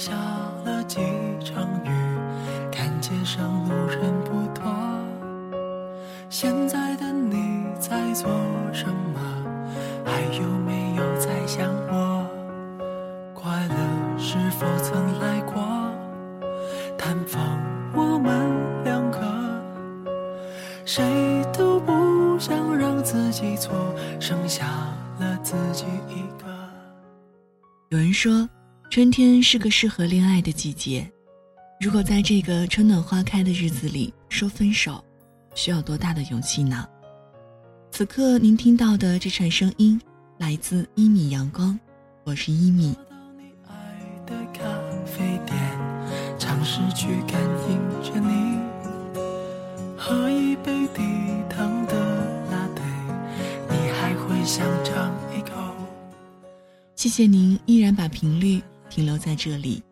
下了几场雨，看街上路人不多。现在的你在做什么？还有没有在想我？快乐是否曾来过？探访我们两个，谁都不想让自己错，剩下了自己一个。有人说，春天是个适合恋爱的季节。如果在这个春暖花开的日子里说分手，需要多大的勇气呢？此刻您听到的这串声音，来自一米阳光，我是一米。咖啡店，尝试去感应着你，喝一杯低糖的拿铁，你还会想尝一口。谢谢您依然把频率停留在这里。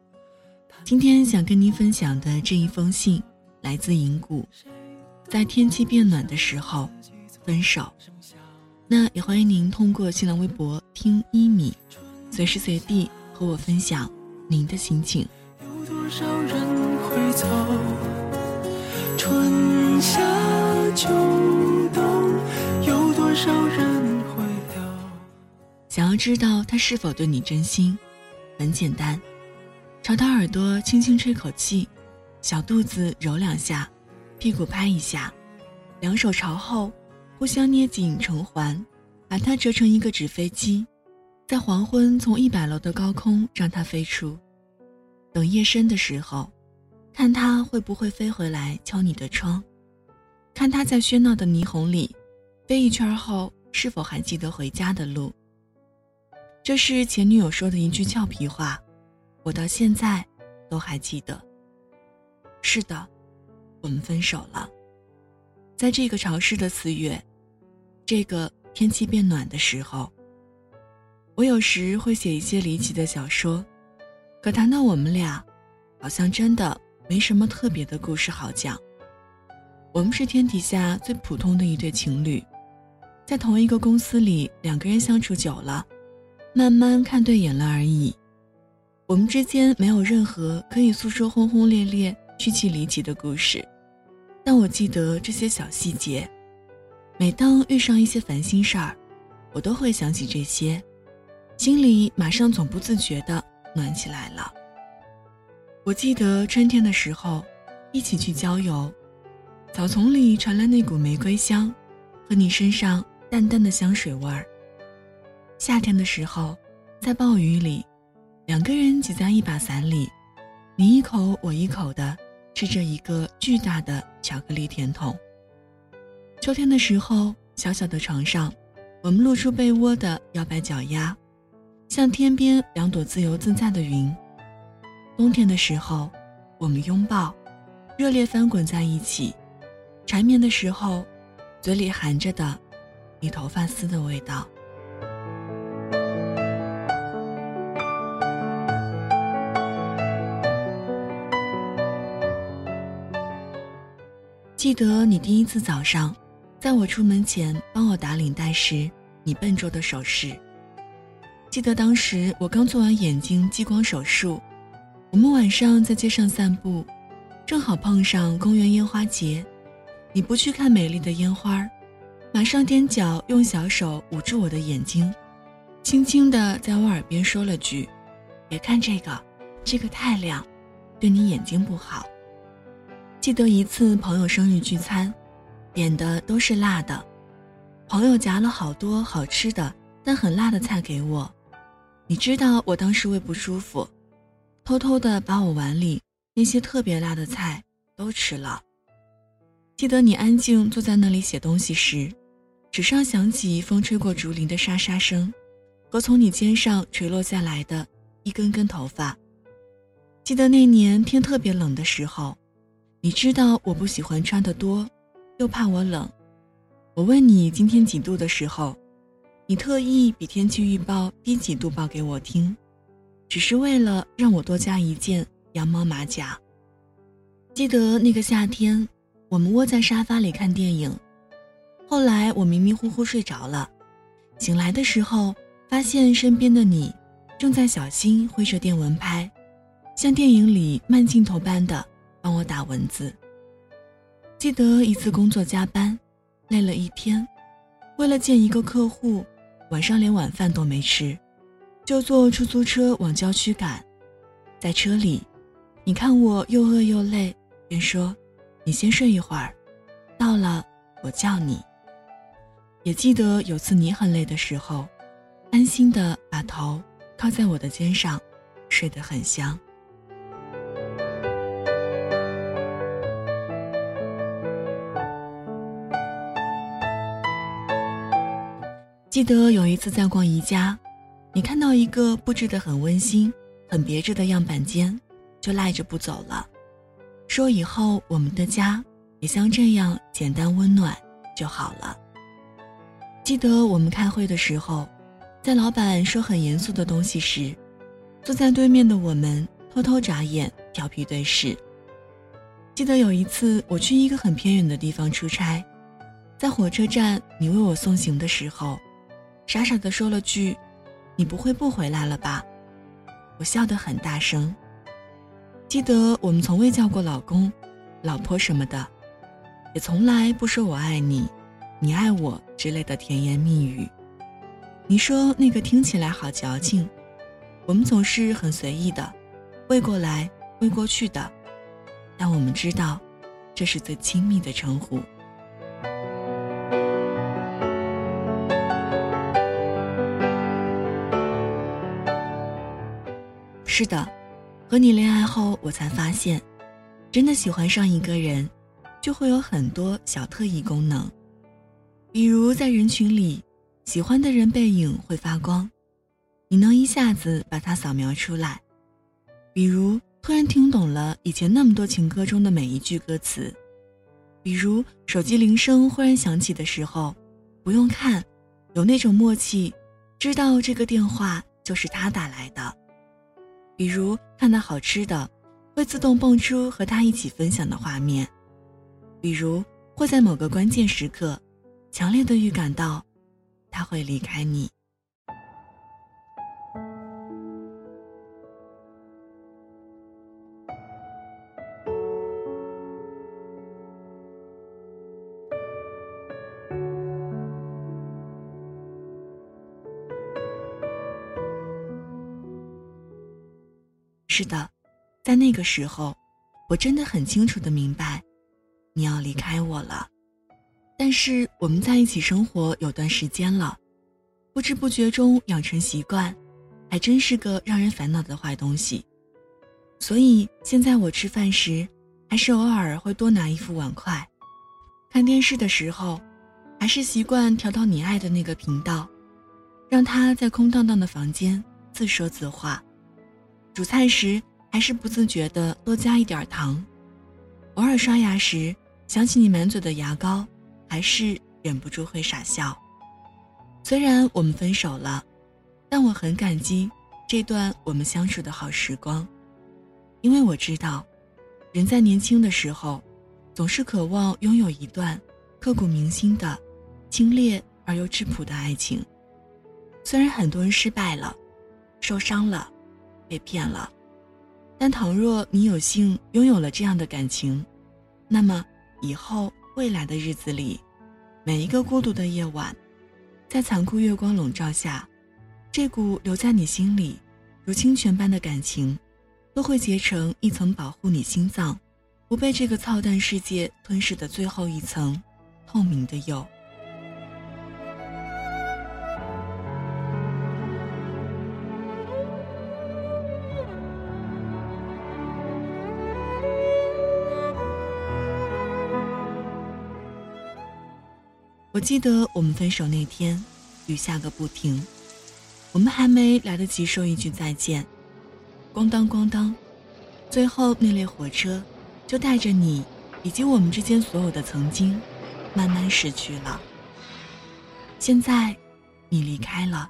今天想跟您分享的这一封信，来自银谷。在天气变暖的时候，分手。那也欢迎您通过新浪微博听一米，随时随地和我分享您的心情。有多少人会走？春夏秋冬，有多少人会留？想要知道他是否对你真心，很简单，朝他耳朵轻轻吹口气，小肚子揉两下，屁股拍一下，两手朝后，互相捏紧成环，把它折成一个纸飞机，在黄昏从一百楼的高空让它飞出。等夜深的时候，看它会不会飞回来敲你的窗，看它在喧闹的霓虹里飞一圈后是否还记得回家的路。这是前女友说的一句俏皮话，我到现在都还记得。是的，我们分手了。在这个潮湿的四月，这个天气变暖的时候，我有时会写一些离奇的小说，可谈到我们俩，好像真的没什么特别的故事好讲。我们是天底下最普通的一对情侣，在同一个公司里，两个人相处久了。慢慢看对眼了而已，我们之间没有任何可以诉说轰轰烈烈、曲奇离奇的故事，但我记得这些小细节。每当遇上一些烦心事儿，我都会想起这些，心里马上总不自觉的暖起来了。我记得春天的时候，一起去郊游，草丛里传来那股玫瑰香，和你身上淡淡的香水味儿。夏天的时候，在暴雨里，两个人挤在一把伞里，你一口我一口的吃着一个巨大的巧克力甜筒。秋天的时候，小小的床上，我们露出被窝的摇摆脚丫，像天边两朵自由自在的云。冬天的时候，我们拥抱，热烈翻滚在一起，缠绵的时候，嘴里含着的，你头发丝的味道。记得你第一次早上，在我出门前帮我打领带时，你笨拙的手势。记得当时我刚做完眼睛激光手术，我们晚上在街上散步，正好碰上公园烟花节，你不去看美丽的烟花，马上踮脚用小手捂住我的眼睛，轻轻地在我耳边说了句：“别看这个，这个太亮，对你眼睛不好。”记得一次朋友生日聚餐，点的都是辣的，朋友夹了好多好吃的但很辣的菜给我。你知道我当时胃不舒服，偷偷的把我碗里那些特别辣的菜都吃了。记得你安静坐在那里写东西时，纸上响起风吹过竹林的沙沙声，和从你肩上垂落下来的一根根头发。记得那年天特别冷的时候。你知道我不喜欢穿的多，又怕我冷。我问你今天几度的时候，你特意比天气预报低几度报给我听，只是为了让我多加一件羊毛马甲。记得那个夏天，我们窝在沙发里看电影，后来我迷迷糊糊睡着了，醒来的时候发现身边的你正在小心挥着电蚊拍，像电影里慢镜头般的帮我打文字。记得一次工作加班，累了一天，为了见一个客户，晚上连晚饭都没吃，就坐出租车往郊区赶。在车里，你看我又饿又累，便说：“你先睡一会儿，到了我叫你。”也记得有次你很累的时候，安心的把头靠在我的肩上，睡得很香。记得有一次在逛宜家，你看到一个布置得很温馨、很别致的样板间，就赖着不走了，说以后我们的家也像这样简单温暖就好了。记得我们开会的时候，在老板说很严肃的东西时，坐在对面的我们偷偷眨眼，调皮对视。记得有一次我去一个很偏远的地方出差，在火车站你为我送行的时候。傻傻的说了句：“你不会不回来了吧？”我笑得很大声。记得我们从未叫过老公、老婆什么的，也从来不说我爱你、你爱我之类的甜言蜜语。你说那个听起来好矫情，我们总是很随意的，喂过来喂过去的，但我们知道，这是最亲密的称呼。是的，和你恋爱后，我才发现，真的喜欢上一个人，就会有很多小特异功能。比如在人群里，喜欢的人背影会发光，你能一下子把它扫描出来；比如突然听懂了以前那么多情歌中的每一句歌词；比如手机铃声忽然响起的时候，不用看，有那种默契，知道这个电话就是他打来的。比如看到好吃的，会自动蹦出和他一起分享的画面；比如会在某个关键时刻，强烈的预感到他会离开你。是的，在那个时候，我真的很清楚的明白，你要离开我了。但是我们在一起生活有段时间了，不知不觉中养成习惯，还真是个让人烦恼的坏东西。所以现在我吃饭时，还是偶尔会多拿一副碗筷；看电视的时候，还是习惯调到你爱的那个频道，让他在空荡荡的房间自说自话。煮菜时还是不自觉的多加一点糖，偶尔刷牙时想起你满嘴的牙膏，还是忍不住会傻笑。虽然我们分手了，但我很感激这段我们相处的好时光，因为我知道，人在年轻的时候，总是渴望拥有一段刻骨铭心的、清冽而又质朴的爱情。虽然很多人失败了，受伤了。被骗了，但倘若你有幸拥有了这样的感情，那么以后未来的日子里，每一个孤独的夜晚，在残酷月光笼罩下，这股留在你心里如清泉般的感情，都会结成一层保护你心脏不被这个操蛋世界吞噬的最后一层透明的釉。我记得我们分手那天，雨下个不停，我们还没来得及说一句再见，咣当咣当，最后那列火车就带着你以及我们之间所有的曾经，慢慢逝去了。现在，你离开了，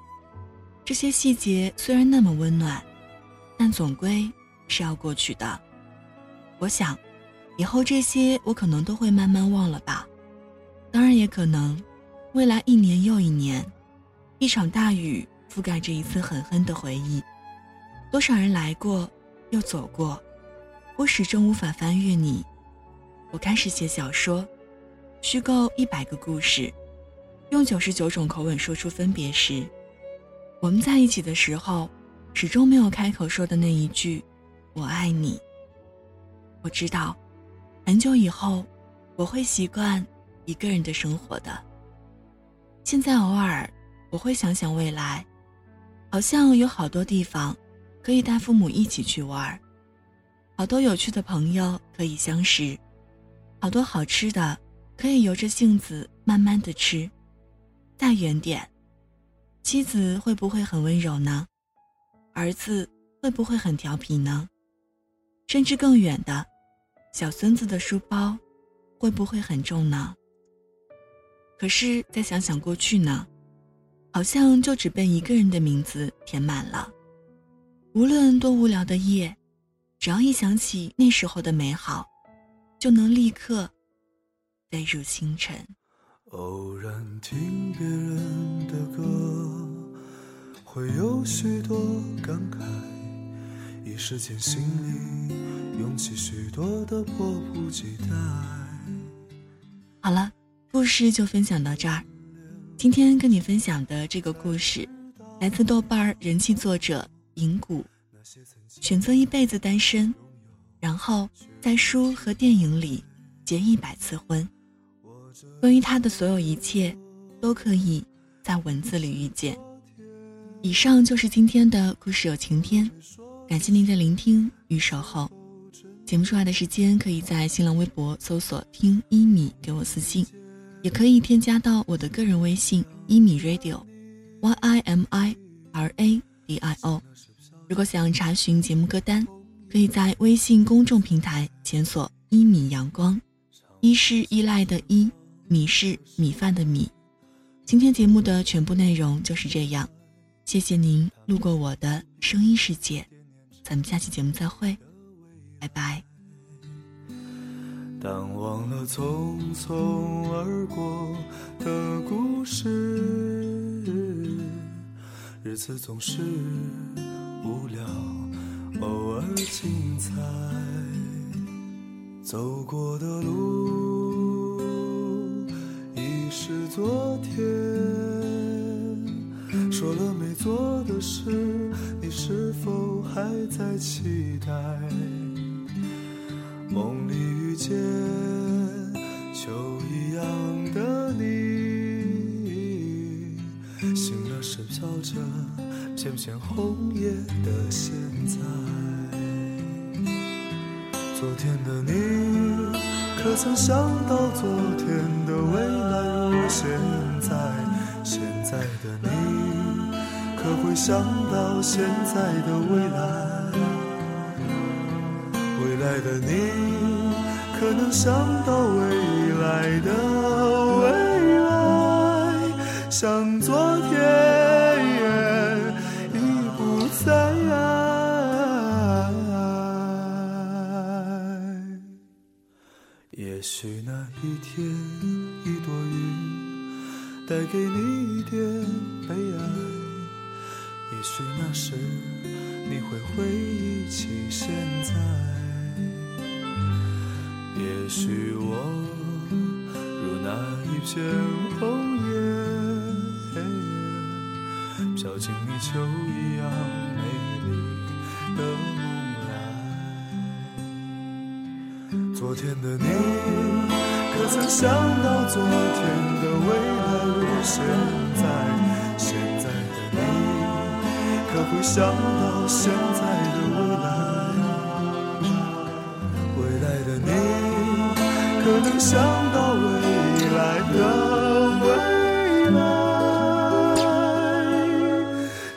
这些细节虽然那么温暖，但总归是要过去的。我想，以后这些我可能都会慢慢忘了吧。当然也可能，未来一年又一年，一场大雨覆盖着一次狠狠的回忆，多少人来过，又走过，我始终无法翻越你。我开始写小说，虚构一百个故事，用九十九种口吻说出分别时，我们在一起的时候，始终没有开口说的那一句“我爱你”。我知道，很久以后，我会习惯一个人的生活的。现在偶尔，我会想想未来，好像有好多地方。可以带父母一起去玩好多有趣的朋友可以相识，好多好吃的可以由着性子慢慢的吃。再远点，妻子会不会很温柔呢？儿子会不会很调皮呢？甚至更远的，小孙子的书包会不会很重呢？可是再想想过去呢，好像就只被一个人的名字填满了。无论多无聊的夜，只要一想起那时候的美好，就能立刻飞入星辰。偶然听别人的歌，会有许多感慨，一时间心里涌起许多的迫不及待。故事就分享到这儿。今天跟你分享的这个故事，来自豆瓣人气作者。银谷选择一辈子单身，然后在书和电影里结一百次婚。关于他的所有一切，都可以在文字里遇见。以上就是今天的故事有晴天，感谢您的聆听与守候。节目出来的时间，可以在新浪微博搜索“听一米”给我私信，也可以添加到我的个人微信“一米 radio”，y i m i r a d i o。如果想查询节目歌单，可以在微信公众平台检索“一米阳光”，一是依赖的依，米是米饭的米。今天节目的全部内容就是这样，谢谢您路过我的声音世界，咱们下期节目再会，拜拜。当忘了匆匆而过的故事，日子总是。无聊，偶尔精彩。走过的路已是昨天，说了没做的事，你是否还在期待？梦里遇见秋一样的你，醒了时飘着。片片红叶的现在，昨天的你，可曾想到昨天的未来如现在？现在的你，可会想到现在的未来？未来的你，可能想到未来的未来？像昨天。也许那一天，一朵云带给你一点悲哀。也许那时，你会回忆起现在。也许我如那一片红叶，飘进你秋一样美丽的梦来。昨天的你，可曾想到昨天的未来如现在？现在的你，可会想到现想到未来的未来？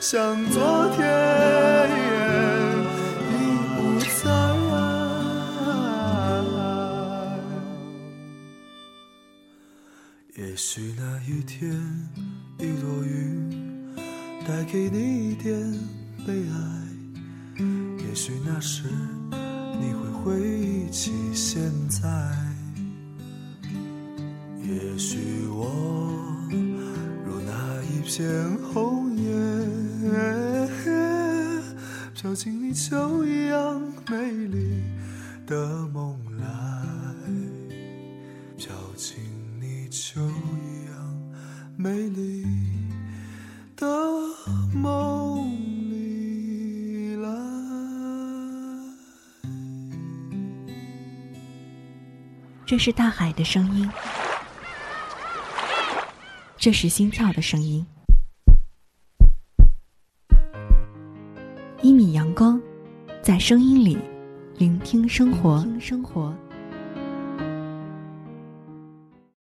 像昨天。也许那一天，一朵云带给你一点悲哀。也许那时，你会回忆起现在。也许我如那一片红叶。飘进你秋一样美丽的梦来，照进你就一样美丽的梦里来。这是大海的声音，这是心跳的声音。一米阳光，在声音里聆听生活。